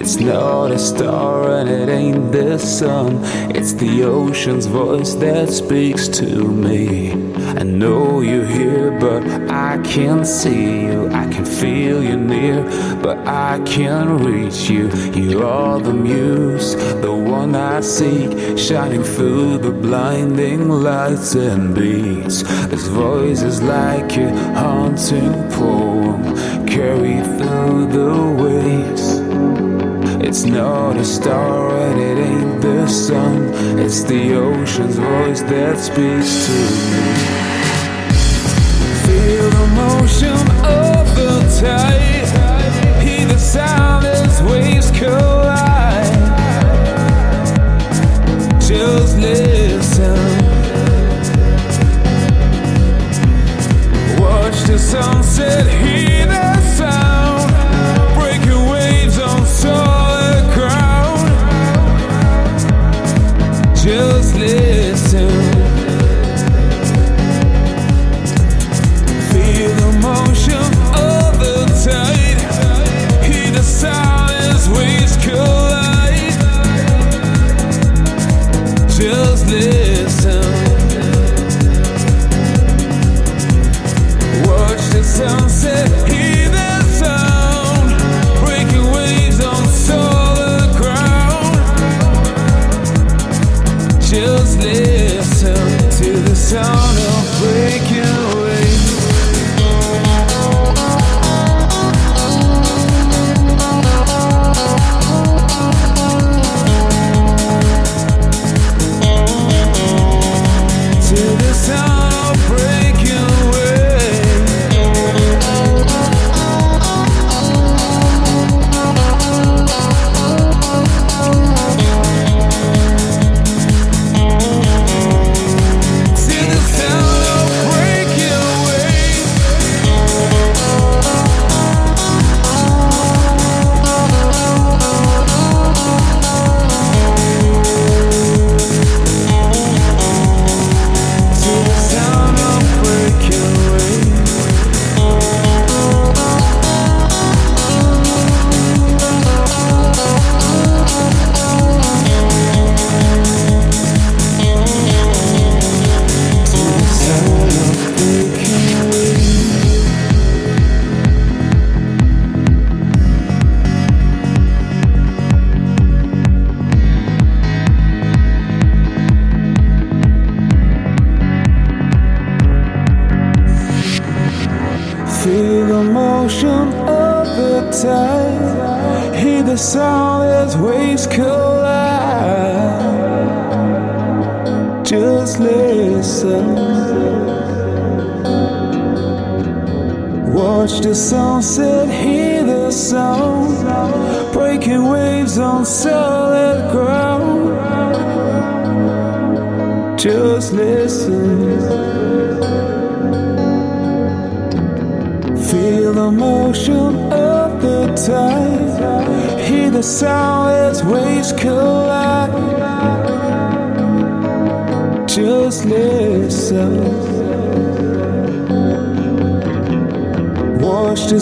It's not a star and it ain't the sun. It's the ocean's voice that speaks to me. I know you're here, but I can't see you. I can feel you near, but I can't reach you. You are the muse, the one I seek, shining through the blinding lights and beats. This voice is like a haunting poem, carried through the waves. It's not a star and it ain't the sun. It's the ocean's voice that speaks to me. Feel the motion of the tide. Hear the sound as waves collide. Just listen. Watch the sunset. Hear the sound. To the sound of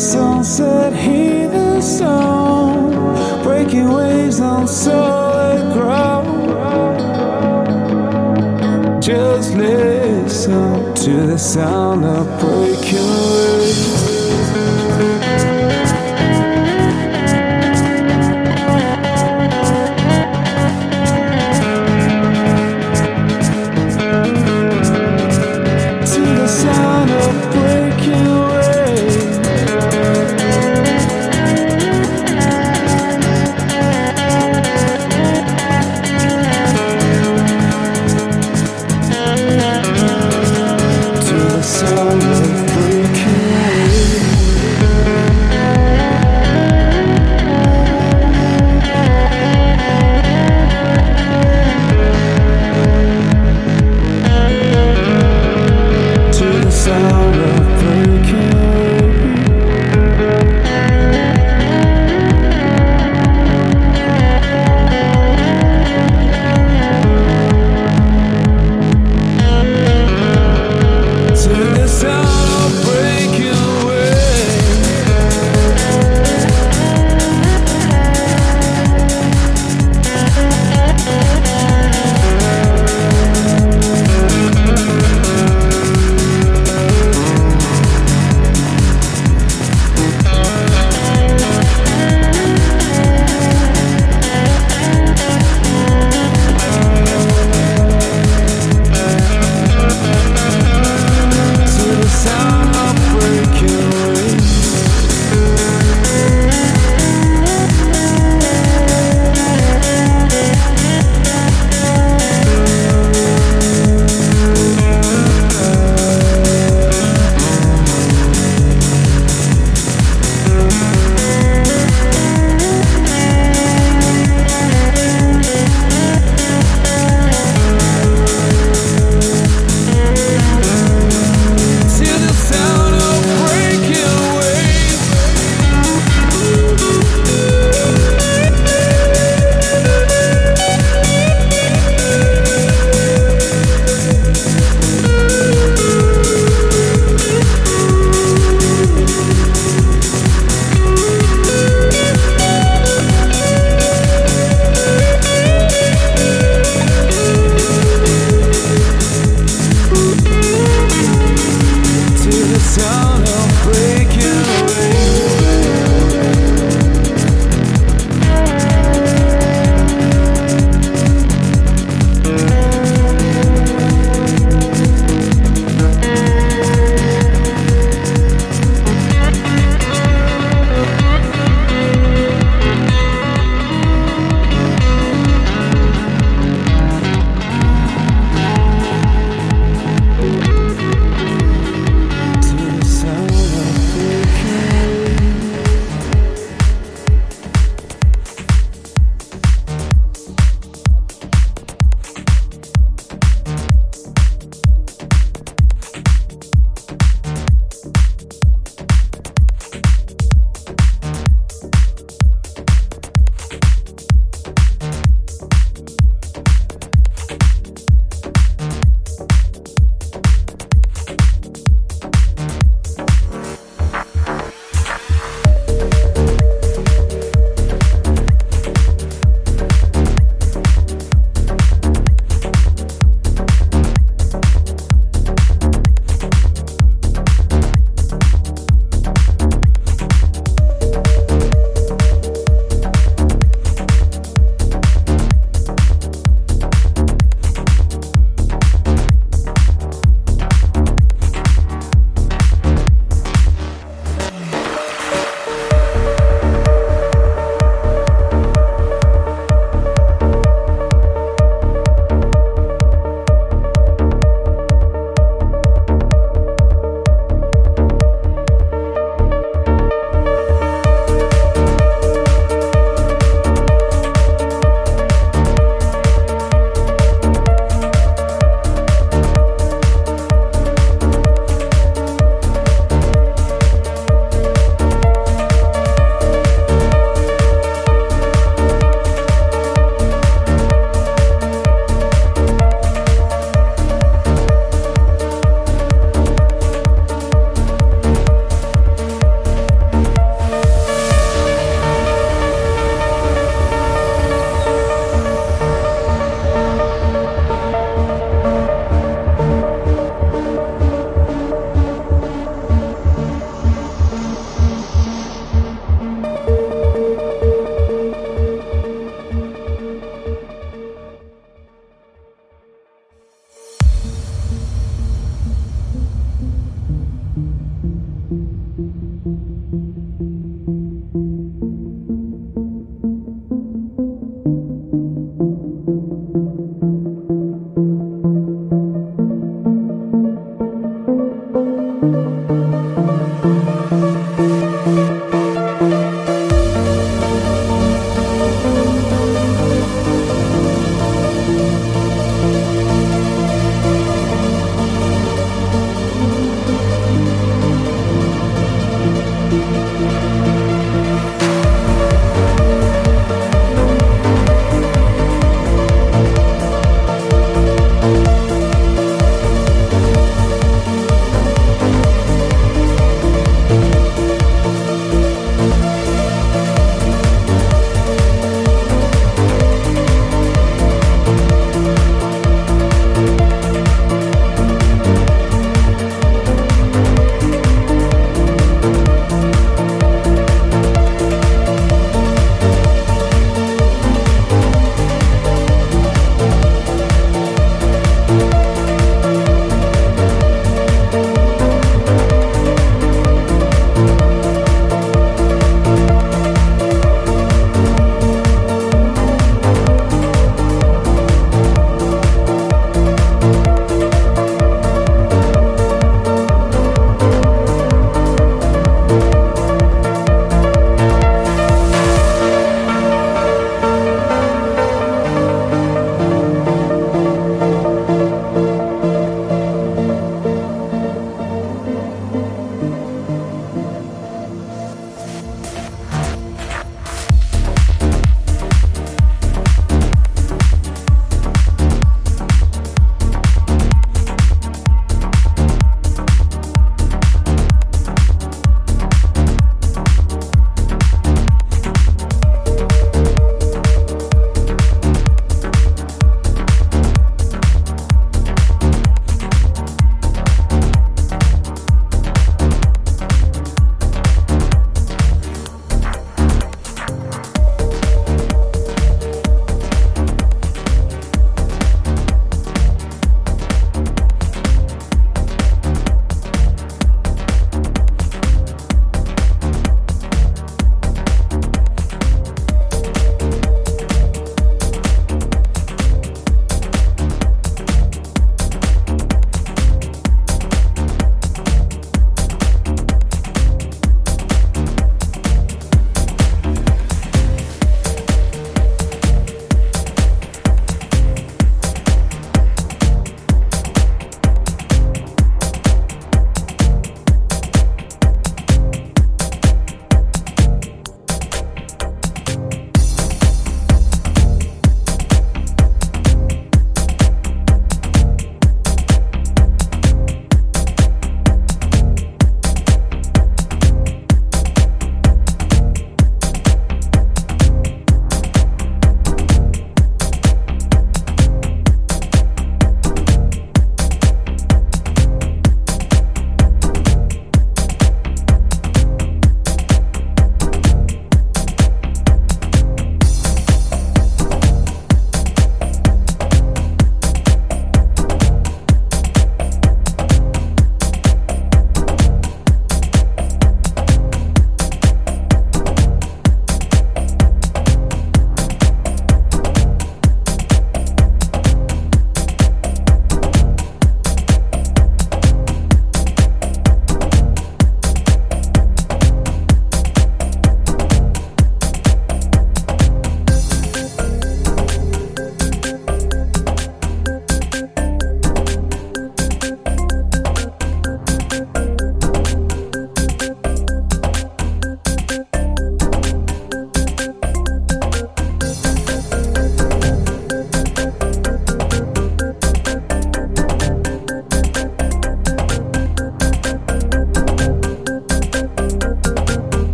sunset, hear the sound. Breaking waves on solid ground. Just listen to the sound of waves.